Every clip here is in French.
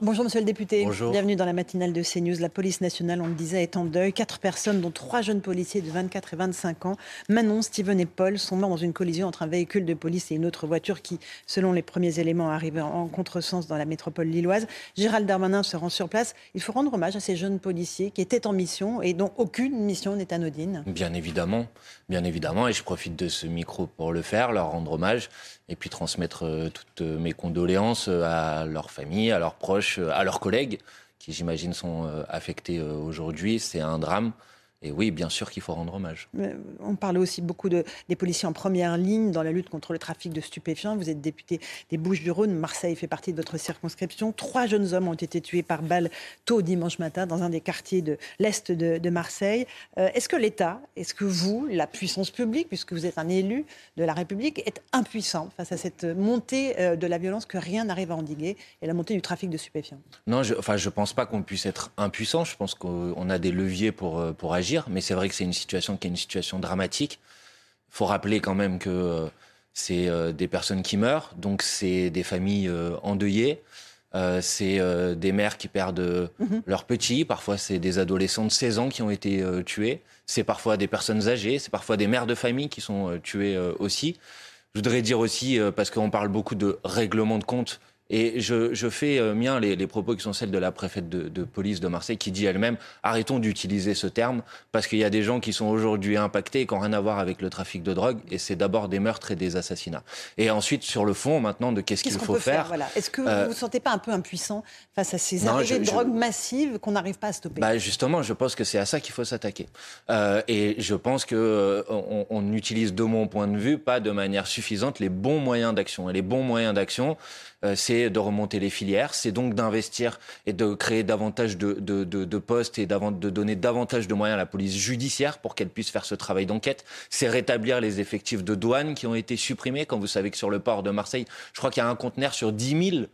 Bonjour Monsieur le député, Bonjour. bienvenue dans la matinale de CNews. La police nationale, on le disait, est en deuil. Quatre personnes, dont trois jeunes policiers de 24 et 25 ans, Manon, Steven et Paul, sont morts dans une collision entre un véhicule de police et une autre voiture qui, selon les premiers éléments, arrivait en contresens dans la métropole lilloise. Gérald Darmanin se rend sur place. Il faut rendre hommage à ces jeunes policiers qui étaient en mission et dont aucune mission n'est anodine. Bien évidemment, bien évidemment, et je profite de ce micro pour le faire, leur rendre hommage et puis transmettre euh, toutes mes condoléances euh, à leurs familles, à leurs proches, euh, à leurs collègues qui, j'imagine, sont euh, affectés euh, aujourd'hui. C'est un drame. Et oui, bien sûr qu'il faut rendre hommage. On parle aussi beaucoup de, des policiers en première ligne dans la lutte contre le trafic de stupéfiants. Vous êtes député des Bouches-du-Rhône. Marseille fait partie de votre circonscription. Trois jeunes hommes ont été tués par balle tôt dimanche matin dans un des quartiers de l'Est de, de Marseille. Euh, est-ce que l'État, est-ce que vous, la puissance publique, puisque vous êtes un élu de la République, est impuissant face à cette montée euh, de la violence que rien n'arrive à endiguer et la montée du trafic de stupéfiants? Non, je, enfin, je pense pas qu'on puisse être impuissant. Je pense qu'on a des leviers pour, euh, pour agir. Mais c'est vrai que c'est une situation qui est une situation dramatique. Il faut rappeler quand même que euh, c'est euh, des personnes qui meurent, donc c'est des familles euh, endeuillées. Euh, c'est euh, des mères qui perdent euh, Mhm. leurs petits, parfois c'est des adolescents de 16 ans qui ont été tués, c'est parfois des personnes âgées, c'est parfois des mères de famille qui sont tuées aussi. Je voudrais dire aussi, parce qu'on parle beaucoup de règlement de compte, et je, je fais euh, mien les, les propos qui sont celles de la préfète de, de police de Marseille qui dit elle-même arrêtons d'utiliser ce terme parce qu'il y a des gens qui sont aujourd'hui impactés et qui n'ont rien à voir avec le trafic de drogue et c'est d'abord des meurtres et des assassinats. Et ensuite sur le fond maintenant de qu'est-ce qu'il Qu'est-ce qu'on faut peut faire, faire. voilà. Est-ce que Euh, vous ne vous sentez pas un peu impuissant face à ces Non, arrivées je- de je- drogue massives qu'on n'arrive pas à stopper? Bah justement, je pense que c'est à ça qu'il faut s'attaquer. Euh, et je pense que euh, on, utilise, de mon point de vue, pas de manière suffisante les bons moyens d'action. Et les bons moyens d'action, euh, c'est de remonter les filières, c'est donc d'investir et de créer davantage de, de, de, de postes et de donner davantage de moyens à la police judiciaire pour qu'elle puisse faire ce travail d'enquête. C'est rétablir les effectifs de douane qui ont été supprimés. Quand vous savez que sur le port de Marseille, je crois qu'il y a un conteneur sur 10 000 euh,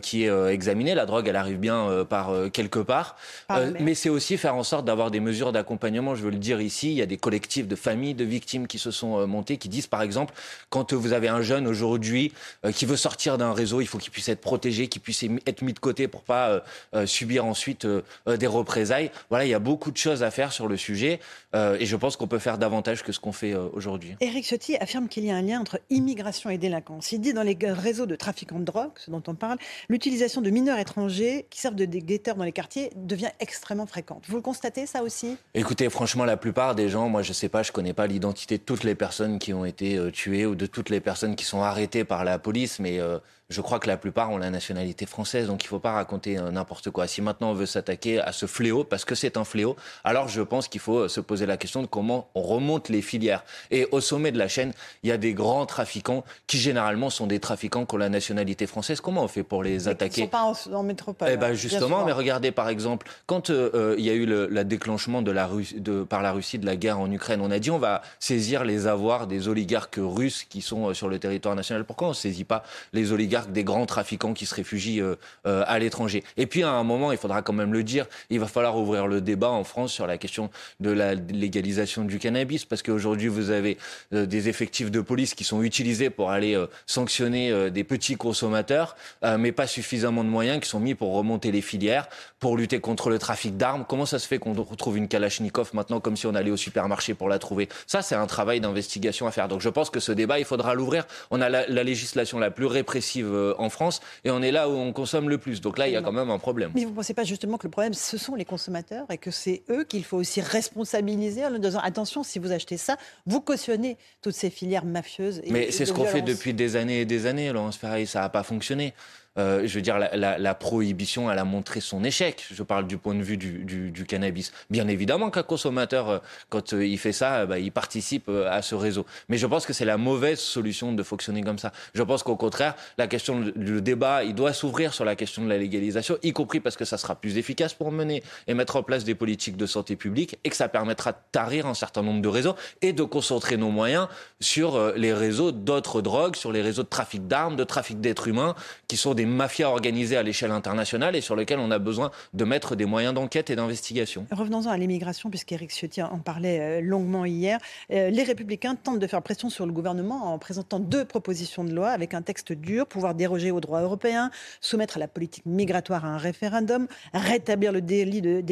qui est euh, examiné. La drogue, elle arrive bien euh, par euh, quelque part. Euh, mais c'est aussi faire en sorte d'avoir des mesures d'accompagnement. Je veux le dire ici, il y a des collectifs de familles de victimes qui se sont euh, montés, qui disent par exemple, quand euh, vous avez un jeune aujourd'hui euh, qui veut sortir d'un réseau, il faut qu'il puisse être protégé, qu'il puisse être mis de côté pour pas euh, euh, subir ensuite euh, euh, des représailles. Voilà, il y a beaucoup de choses à faire sur le sujet, euh, et je pense qu'on peut faire davantage que ce qu'on fait euh, aujourd'hui. Éric Ciotti affirme qu'il y a un lien entre immigration et délinquance. Il dit dans les réseaux de trafiquants de drogue, ce dont on parle, l'utilisation de mineurs étrangers qui servent de guetteurs dans les quartiers devient extrêmement fréquente. Vous le constatez ça aussi? Écoutez, franchement, la plupart des gens, moi je sais pas, je connais pas l'identité de toutes les personnes qui ont été euh, tuées ou de toutes les personnes qui sont arrêtées par la police, mais euh, je crois que la plupart ont la nationalité française, donc il faut pas raconter euh, n'importe quoi. Si maintenant on veut s'attaquer à ce fléau, parce que c'est un fléau, alors je pense qu'il faut euh, se poser la question de comment on remonte les filières. Et au sommet de la chaîne, il y a des grands trafiquants qui généralement sont des trafiquants qui ont la nationalité française. Comment on fait pour les Ils ne attaquer sont pas en, en métropole. eh hein, ben bien justement, mais regardez par exemple, quand euh, euh, il y a eu le la déclenchement de la Russie, de, par la Russie de la guerre en Ukraine, on a dit on va saisir les avoirs des oligarques russes qui sont sur le territoire national. Pourquoi on ne saisit pas les oligarques des grands trafiquants qui se réfugient euh, euh, à l'étranger Et puis à un moment, il faudra quand même le dire, il va falloir ouvrir le débat en France sur la question de la légalisation du cannabis, parce qu'aujourd'hui vous avez euh, des effectifs de police qui sont utilisés pour aller sanctionner des petits consommateurs, mais pas suffisamment de moyens qui sont mis pour remonter les filières, pour lutter contre le trafic d'armes. Comment ça se fait qu'on retrouve une Kalachnikov maintenant comme si on allait au supermarché pour la trouver? Ça, c'est un travail d'investigation à faire. Donc je pense que ce débat, il faudra l'ouvrir. On a la législation la plus répressive euh, en France et on est là où on consomme le plus. Donc là, il y a quand même un problème. Mais vous ne pensez pas justement que le problème, ce sont les consommateurs et que c'est eux qu'il faut aussi responsabiliser en leur disant attention, si vous achetez ça, vous cautionnez toutes ces filières mafieuses. et- Mais c'est ce qu'on fait depuis des années et des années, Laurence Ferrari, ça n'a pas fonctionné. Euh, je veux dire, la, prohibition, elle a montré son échec. Je parle du point de vue du, cannabis. Bien évidemment qu'un consommateur, euh, quand euh, il fait ça, bah, il participe à ce réseau. Mais je pense que c'est la mauvaise solution de fonctionner comme ça. Je pense qu'au contraire, la question du débat, il doit s'ouvrir sur la question de la légalisation, y compris parce que ça sera plus efficace pour mener et mettre en place des politiques de santé publique et que ça permettra de tarir un certain nombre de réseaux et de concentrer nos moyens sur les réseaux d'autres drogues, sur les réseaux de trafic d'armes, de trafic d'êtres humains, qui sont des mafias organisées à l'échelle internationale et sur lesquelles on a besoin de mettre des moyens d'enquête et d'investigation. Revenons-en à l'immigration, puisqu'Éric Ciotti en parlait euh, longuement hier. Euh, les Républicains tentent de faire pression sur le gouvernement en présentant deux propositions de loi avec un texte dur, pouvoir déroger aux droits européens, soumettre la politique migratoire à un référendum, rétablir le délit de,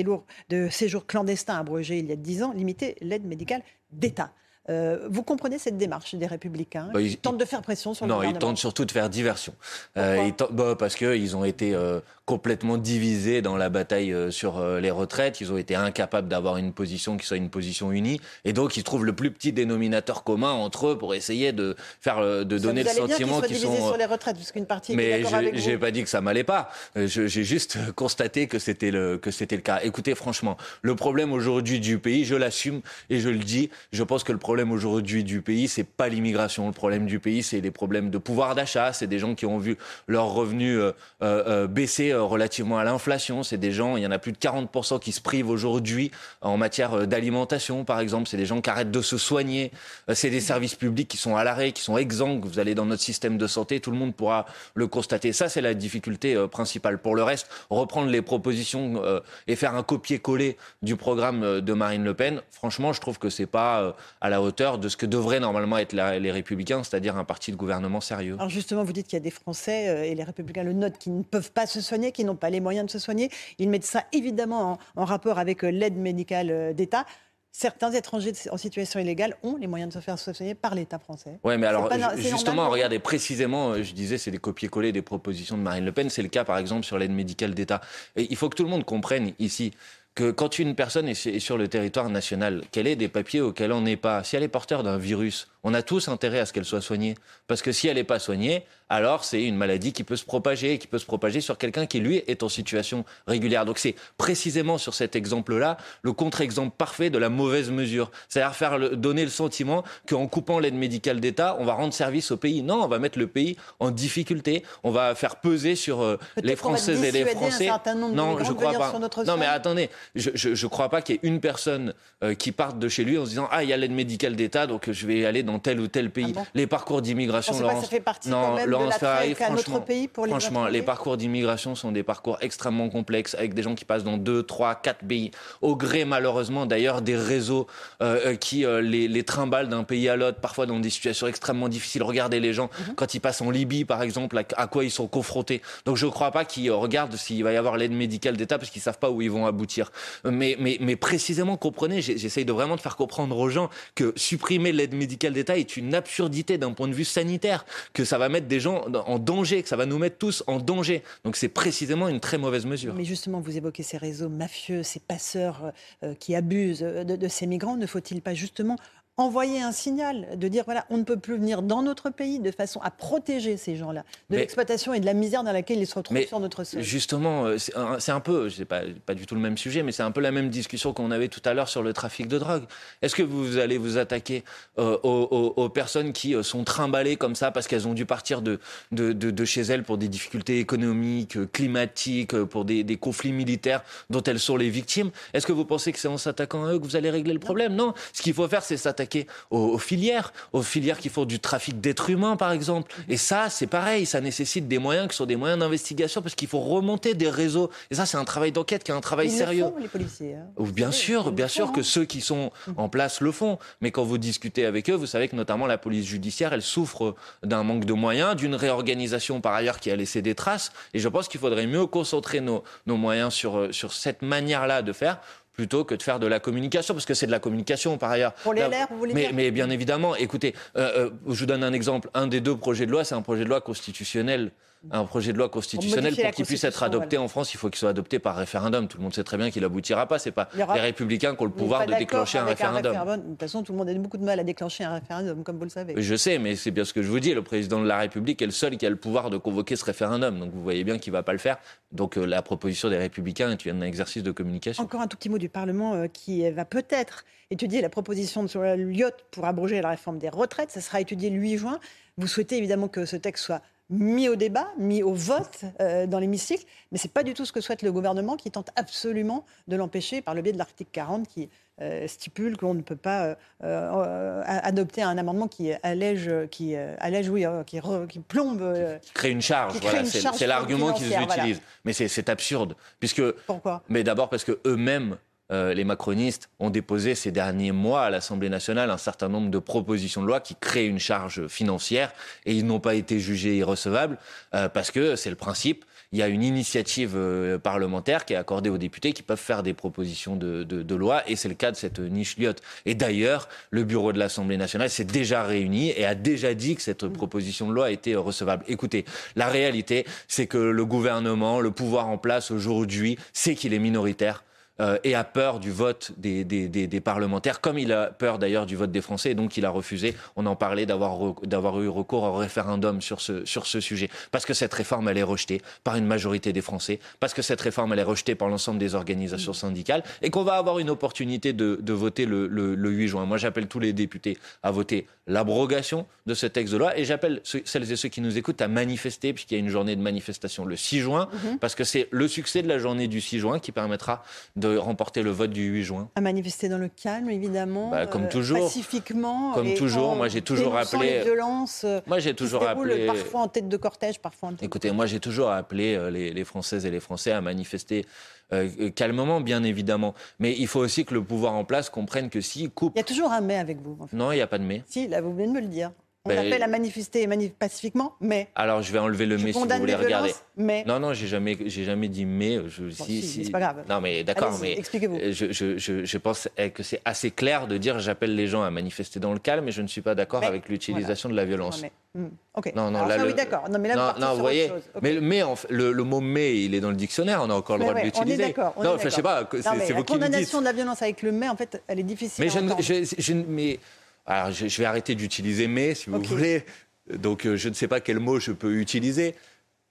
de séjour clandestin abrogé il y a dix ans, limiter l'aide médicale d'État. Euh, vous comprenez cette démarche des Républicains bah, ils, tentent de faire pression sur le gouvernement Non, ils tentent surtout de faire diversion. Euh, bah, parce qu'ils ont été euh, complètement divisés dans la bataille euh, sur euh, les retraites. Ils ont été incapables d'avoir une position qui soit une position unie. Et donc, ils trouvent le plus petit dénominateur commun entre eux pour essayer de faire, euh, de donner le sentiment qu'ils sont. sur les retraites, parce qu'une partie. Mais je n'ai pas dit que ça m'allait pas. J'ai juste constaté que c'était le que c'était le cas. Écoutez, franchement, le problème aujourd'hui du pays, je l'assume et je le dis. Je pense que le problème aujourd'hui du pays, c'est pas l'immigration. Le problème du pays, c'est les problèmes de pouvoir d'achat. C'est des gens qui ont vu leurs revenus euh, baisser euh, relativement à l'inflation. C'est des gens, il y en a plus de 40% qui se privent aujourd'hui en matière euh, d'alimentation, par exemple. C'est des gens qui arrêtent de se soigner. Euh, c'est des services publics qui sont à l'arrêt, qui sont exsangues. Vous allez dans notre système de santé, tout le monde pourra le constater. Ça, c'est la difficulté principale. Pour le reste, reprendre les propositions et faire un copier-coller du programme de Marine Le Pen, franchement, je trouve que c'est pas à la hauteur de ce que devraient normalement être les Républicains, c'est-à-dire un parti de gouvernement sérieux. Alors justement, vous dites qu'il y a des Français et les Républicains le notent qui ne peuvent pas se soigner qui n'ont pas les moyens de se soigner. Ils mettent ça évidemment en, rapport avec euh, l'aide médicale euh, d'État certains étrangers en situation illégale ont les moyens de se faire soigner par l'État français. Oui, mais alors justement, regardez précisément, euh, je disais, c'est des copier-coller des propositions de Marine Le Pen. C'est le cas, par exemple, sur l'aide médicale d'État. Et il faut que tout le monde comprenne ici que quand une personne est sur le territoire national, qu'elle ait des papiers auxquels on n'est pas, si elle est porteur d'un virus, on a tous intérêt à ce qu'elle soit soignée. Parce que si elle n'est pas soignée, alors c'est une maladie qui peut se propager, qui peut se propager sur quelqu'un qui, lui, est en situation régulière. Donc c'est précisément sur cet exemple-là le contre-exemple parfait de la mauvaise mesure. C'est-à-dire faire le, donner le sentiment qu'en coupant l'aide médicale d'État, on va rendre service au pays. Non, on va mettre le pays en difficulté. On va faire peser sur euh, les Françaises et les Français. non, je crois pas. non, mais attendez, je ne crois pas qu'il y ait une personne euh, qui parte de chez lui en se disant ah il y a l'aide médicale d'État donc je vais aller dans dans tel ou tel pays. Ah les parcours d'immigration, Laurence, ça fait partie non, quand Laurence Ferrari, franchement, pays pour les franchement, les parcours d'immigration sont des parcours extrêmement complexes avec des gens qui passent dans deux, trois, quatre pays, au gré malheureusement d'ailleurs des réseaux euh, euh, qui euh, les, les trimballent d'un pays à l'autre, parfois dans des situations extrêmement difficiles. Regardez les gens mhm. quand ils passent en Libye, par exemple, à, quoi ils sont confrontés. Donc je ne crois pas qu'ils regardent s'il va y avoir l'aide médicale d'État parce qu'ils savent pas où ils vont aboutir. Mais, mais, mais précisément, comprenez, j'essaye de vraiment de faire comprendre aux gens que supprimer l'aide médicale d'État est une absurdité d'un point de vue sanitaire, que ça va mettre des gens en danger, que ça va nous mettre tous en danger. Donc c'est précisément une très mauvaise mesure. Mais justement, vous évoquez ces réseaux mafieux, ces passeurs euh, euh, qui abusent de ces migrants. Ne faut-il pas justement envoyer un signal de dire voilà, on ne peut plus venir dans notre pays de façon à protéger ces gens-là de l'exploitation et de la misère dans laquelle ils se retrouvent sur notre sol. Justement, euh, c'est un, peu, c'est pas, pas du tout le même sujet, mais c'est un peu la même discussion qu'on avait tout à l'heure sur le trafic de drogue. Est-ce que vous allez vous attaquer euh, aux, personnes qui euh, sont trimballées comme ça parce qu'elles ont dû partir de, de, de, chez elles pour des difficultés économiques, climatiques, pour des, des conflits militaires dont elles sont les victimes? Est-ce que vous pensez que c'est en s'attaquant à eux que vous allez régler le problème? Non. Ce qu'il faut faire, c'est s'attaquer aux, filières, aux filières qui font du trafic d'êtres humains, par exemple. Et ça, c'est pareil, ça nécessite des moyens qui sont des moyens d'investigation parce qu'il faut remonter des réseaux. Et ça, c'est un travail d'enquête qui est un travail sérieux. Le font, les policiers. Hein. Bien sûr, bien sûr que hein. ceux qui sont en place le font. Mais quand vous discutez avec eux, vous savez que notamment la police judiciaire, elle souffre d'un manque de moyens, d'une réorganisation par ailleurs qui a laissé des traces. Et je pense qu'il faudrait mieux concentrer nos, nos moyens sur, sur cette manière-là de faire plutôt que de faire de la communication, parce que c'est de la communication par ailleurs. Pour les LR, vous voulez mais, dire Mais bien évidemment, écoutez, euh, euh, je vous donne un exemple. Un des deux projets de loi, c'est un projet de loi constitutionnel un projet de loi constitutionnel pour qu'il puisse être adopté en France, il faut qu'il soit adopté par référendum. Tout le monde sait très bien qu'il aboutira pas. C'est pas les républicains qui ont le pouvoir de déclencher un référendum. De toute façon, tout le monde a beaucoup de mal à déclencher un référendum, comme vous le savez. Je sais, mais c'est bien ce que je vous dis. Le président de la République est le seul qui a le pouvoir de convoquer ce référendum. Donc vous voyez bien qu'il va pas le faire. Donc euh, la proposition des républicains est un exercice de communication. Encore un tout petit mot du Parlement euh, qui va peut-être étudier la proposition de la Lyotte pour abroger la réforme des retraites. Ça sera étudié le 8 juin. Vous souhaitez évidemment que ce texte soit mis au débat, mis au vote euh, dans l'hémicycle, mais ce n'est pas du tout ce que souhaite le gouvernement qui tente absolument de l'empêcher par le biais de l'article 40 qui euh, stipule que l'on ne peut pas euh, adopter un amendement qui allège, qui allège, oui, qui, qui, plombe. crée une charge, voilà, c'est l'argument qu'ils utilisent. Mais c'est absurde, puisque. Pourquoi? Mais d'abord parce que eux-mêmes euh, les macronistes ont déposé ces derniers mois à l'Assemblée nationale un certain nombre de propositions de loi qui créent une charge financière et ils n'ont pas été jugés irrecevables euh, parce que c'est le principe. Il y a une initiative euh, parlementaire qui est accordée aux députés qui peuvent faire des propositions de, loi et c'est le cas de cette niche lyotte. Et d'ailleurs, le bureau de l'Assemblée nationale s'est déjà réuni et a déjà dit que cette proposition de loi était recevable. Écoutez, la réalité, c'est que le gouvernement, le pouvoir en place aujourd'hui, sait qu'il est minoritaire euh, et a peur du vote des, des, des, parlementaires, comme il a peur d'ailleurs du vote des Français, et donc il a refusé, on en parlait, d'avoir eu recours au référendum sur ce, sur ce sujet. Parce que cette réforme, elle est rejetée par une majorité des Français, parce que cette réforme, elle est rejetée par l'ensemble des organisations syndicales, et qu'on va avoir une opportunité de, de voter le, le, le 8 juin. Moi, j'appelle tous les députés à voter l'abrogation de ce texte de loi, et j'appelle celles et ceux qui nous écoutent à manifester, puisqu'il y a une journée de manifestation le 6 juin, mhm. parce que c'est le succès de la journée du 6 juin qui permettra de remporter le vote du 8 juin À manifester dans le calme, évidemment. Bah, comme euh, toujours. pacifiquement. Comme toujours. Moi, j'ai toujours appelé. Les violences. Euh, moi, j'ai toujours appelé. Parfois en tête de cortège, parfois en tête Écoutez, moi, j'ai toujours appelé euh, les, Françaises et les Français à manifester. calmement, bien évidemment. Mais il faut aussi que le pouvoir en place comprenne que s'il coupe. Il y a toujours un mais avec vous. Non, il n'y a pas de mais. Si, là, vous venez de me le dire. On ben, appelle à manifester pacifiquement, mais. Alors je vais enlever le mais si vous voulez regarder. Mais. Non, non, j'ai jamais, j'ai jamais dit mais. Je, si, si, c'est pas grave. Non, mais d'accord, mais. Expliquez-vous. Je, je, pense que c'est assez clair de dire j'appelle les gens à manifester dans le calme, mais je ne suis pas d'accord avec l'utilisation de la violence. Hmm, ok. Non, non, là, oui, d'accord. Non, mais là, non, vous voyez. Mais, mais le, le, mot mais, il est dans le dictionnaire. On a encore le droit de l'utiliser. D'accord. Non, je sais pas. C'est vous qui La condamnation de la violence avec le mais, en fait, elle est difficile. Mais je, alors, je, vais arrêter d'utiliser mais, si vous voulez. Donc euh, je ne sais pas quel mot je peux utiliser.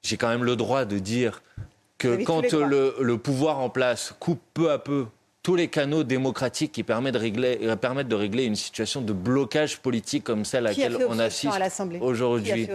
J'ai quand même le droit de dire que quand le, pouvoir en place coupe peu à peu tous les canaux démocratiques qui permettent de régler, euh, permettent de régler une situation de blocage politique comme celle à laquelle on assiste aujourd'hui.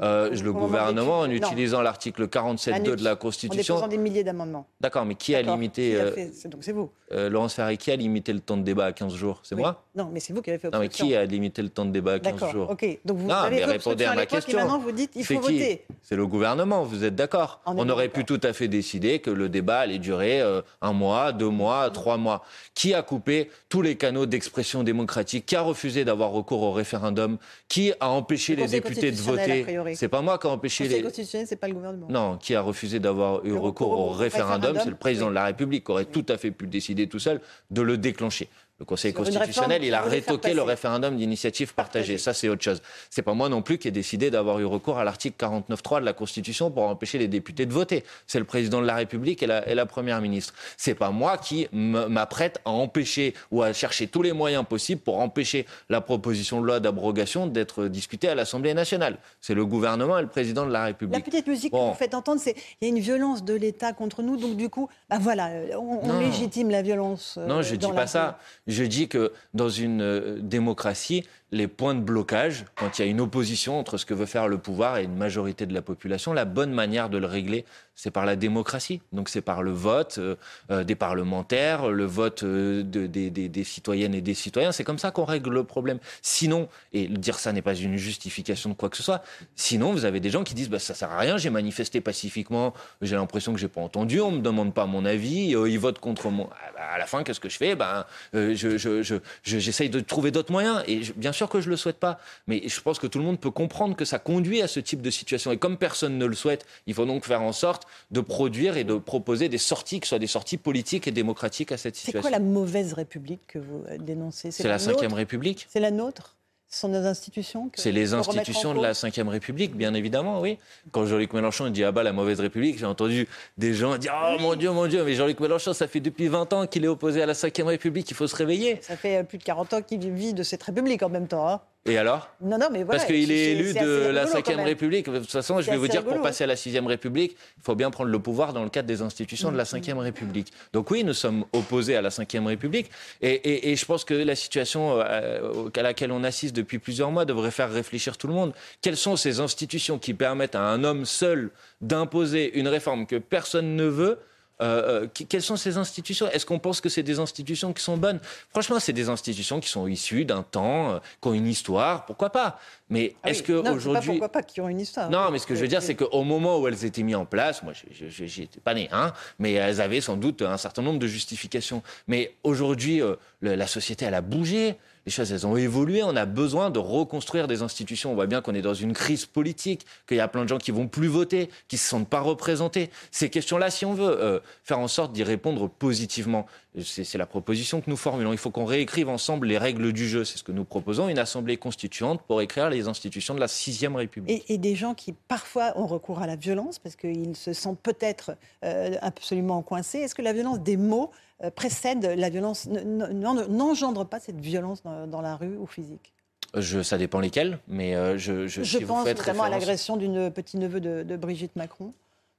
Euh, le gouvernement, en utilisant l'article 47.2 de la Constitution. En déposant des milliers d'amendements. D'accord, mais qui a limité. Euh, donc c'est vous. Laurence Ferrari, qui a limité le temps de débat à 15 jours? C'est moi? Non, mais c'est vous qui avez fait obstruction. Non, mais qui a limité le temps de débat à 15 jours? ok. Donc vous avez fait répondez à ma question. Et maintenant vous dites il faut voter. C'est le gouvernement, vous êtes d'accord On aurait pu tout à fait décider que le débat allait durer un mois, deux mois, trois mois. Qui a coupé tous les canaux d'expression démocratique Qui a refusé d'avoir recours au référendum Qui a empêché les députés de voter C'est pas moi qui a empêché les. constitutionnel, c'est pas le gouvernement. Non, qui a refusé d'avoir eu recours, au référendum, C'est le président de la République qui aurait tout à fait pu décider tout seul de le déclencher. Le Conseil constitutionnel, il a rétoqué le référendum d'initiative partagée. Ça, c'est autre chose. C'est pas moi non plus qui ai décidé d'avoir eu recours à l'article 49.3 de la Constitution pour empêcher les députés de voter. C'est le président de la République et la, et la première ministre. C'est pas moi qui m'apprête à empêcher ou à chercher tous les moyens possibles pour empêcher la proposition de loi d'abrogation d'être discutée à l'Assemblée nationale. C'est le gouvernement et le président de la République. La petite musique que vous faites entendre, c'est il y a une violence de l'État contre nous, donc du coup, bah voilà, on, légitime la violence. non, je ne dis pas ça. Je dis que dans une euh, démocratie, les points de blocage, quand il y a une opposition entre ce que veut faire le pouvoir et une majorité de la population, la bonne manière de le régler, c'est par la démocratie. Donc c'est par le vote euh, euh, des parlementaires, le vote euh, de, des, citoyennes et des citoyens. C'est comme ça qu'on règle le problème. Sinon, et dire ça n'est pas une justification de quoi que ce soit, sinon vous avez des gens qui disent bah, ça sert à rien, j'ai manifesté pacifiquement, j'ai l'impression que j'ai pas entendu, on me demande pas mon avis, ils votent contre moi. À la fin, qu'est-ce que je fais? Ben, je, J'essaye de trouver d'autres moyens. Et bien sûr, sûr que je ne le souhaite pas, mais je pense que tout le monde peut comprendre que ça conduit à ce type de situation. Et comme personne ne le souhaite, il faut donc faire en sorte de produire et de proposer des sorties qui soient des sorties politiques et démocratiques à cette situation. C'est quoi la mauvaise République que vous dénoncez? C'est la Ve République C'est la nôtre? Ce sont nos institutions C'est les institutions de la Ve République, bien évidemment, oui. Quand Jean-Luc Mélenchon dit ah bah la mauvaise République, j'ai entendu des gens dire oh mon Dieu, mon Dieu, mais Jean-Luc Mélenchon, ça fait depuis 20 ans qu'il est opposé à la Ve République, il faut se réveiller. Ça fait euh, plus de 40 ans qu'il vit de cette République en même temps. Hein. Et alors? Non, non, mais Parce qu'il est, élu de la Ve République. De toute façon, je vais vous dire, pour passer à la Sixième République, il faut bien prendre le pouvoir dans le cadre des institutions de la Ve République. Donc oui, nous sommes opposés à la Ve République. Et, je pense que la situation euh, à laquelle on assiste depuis plusieurs mois devrait faire réfléchir tout le monde. Quelles sont ces institutions qui permettent à un homme seul d'imposer une réforme que personne ne veut euh, euh, quelles sont ces institutions? Est-ce qu'on pense que c'est des institutions qui sont bonnes? Franchement, c'est des institutions qui sont issues d'un temps, euh, qui ont une histoire, pourquoi pas? Mais ah est-ce qu'aujourd'hui... Pourquoi pas qui ont une histoire. Non, mais ce que je veux dire, c'est qu'au moment où elles étaient mises en place, moi, j'étais pas né, hein, mais elles avaient sans doute un certain nombre de justifications. Mais aujourd'hui, la société, elle a bougé les choses, elles ont évolué. On a besoin de reconstruire des institutions. On voit bien qu'on est dans une crise politique, qu'il y a plein de gens qui vont plus voter, qui se sentent pas représentés. Ces questions-là, si on veut euh, faire en sorte d'y répondre positivement, c'est la proposition que nous formulons. Il faut qu'on réécrive ensemble les règles du jeu. C'est ce que nous proposons, une assemblée constituante pour écrire les institutions de la sixième République. Et, des gens qui parfois ont recours à la violence parce qu'ils se sentent peut-être euh, absolument coincés. Est-ce que la violence des mots précède la violence, n'engendre pas cette violence dans, la rue ou physique je, ça dépend lesquels, mais euh, je, je, je pense vraiment à l'agression d'une petit-neveu de, Brigitte Macron.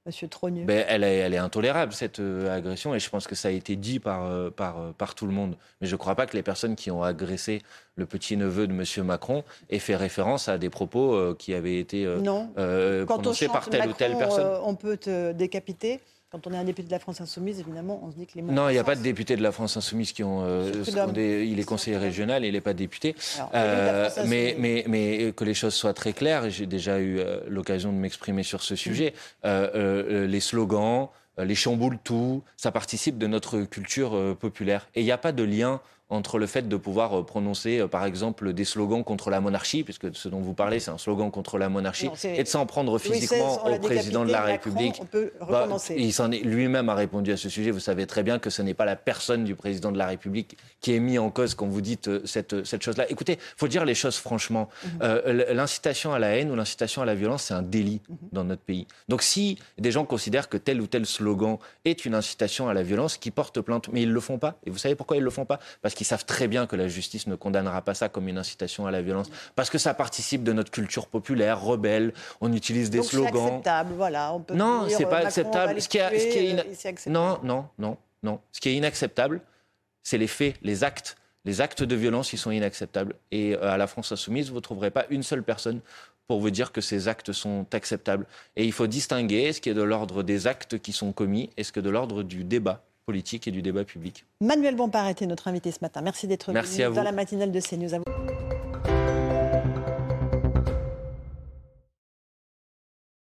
Monsieur Trogneux ben, elle, est, elle, est, intolérable, cette euh, agression, et je pense que ça a été dit par, par, par tout le monde. Mais je ne crois pas que les personnes qui ont agressé le petit-neveu de Monsieur Macron aient fait référence à des propos qui avaient été prononcés par telle ou telle personne. on peut te décapiter. Quand on est un député de la France Insoumise, évidemment, on se dit que les mots. Non, il n'y a pas de député de la France Insoumise qui ont. Euh, il est conseiller régional et il n'est pas député. Euh, mais, mais, mais que les choses soient très claires, j'ai déjà eu euh, l'occasion de m'exprimer sur ce sujet. Mm. les slogans, les chamboules tout, ça participe de notre culture populaire. Et il n'y a pas de lien entre le fait de pouvoir euh, prononcer, euh, par exemple, des slogans contre la monarchie, puisque ce dont vous parlez, c'est un slogan contre la monarchie, et de s'en prendre physiquement au président de la République. On peut bah, il s'en est lui-même a répondu à ce sujet. Vous savez très bien que ce n'est pas la personne du président de la République qui est mis en cause quand vous dites euh, cette, cette chose-là. Écoutez, il faut dire les choses franchement. Mhm. l'incitation à la haine ou l'incitation à la violence, c'est un délit mhm. dans notre pays. Donc si des gens considèrent que tel ou tel slogan est une incitation à la violence, qui portent plainte, mais ils ne le font pas. Et vous savez pourquoi ils ne le font pas? Parce qu'ils savent très bien que la justice ne condamnera pas ça comme une incitation à la violence, parce que ça participe de notre culture populaire, rebelle. On utilise des slogans. C'est acceptable, voilà. On non, c'est pas acceptable. Ce qui, est, Non, non, non, non. Ce qui est inacceptable, c'est les faits, les actes. Les actes de violence, ils sont inacceptables. Et euh, à la France insoumise, vous ne trouverez pas une seule personne pour vous dire que ces actes sont acceptables. Et il faut distinguer ce qui est de l'ordre des actes qui sont commis et ce qui est de l'ordre du débat politique et du débat public. Manuel Bompard était notre invité ce matin. Merci d'être venu dans la matinale de CNews. À vous.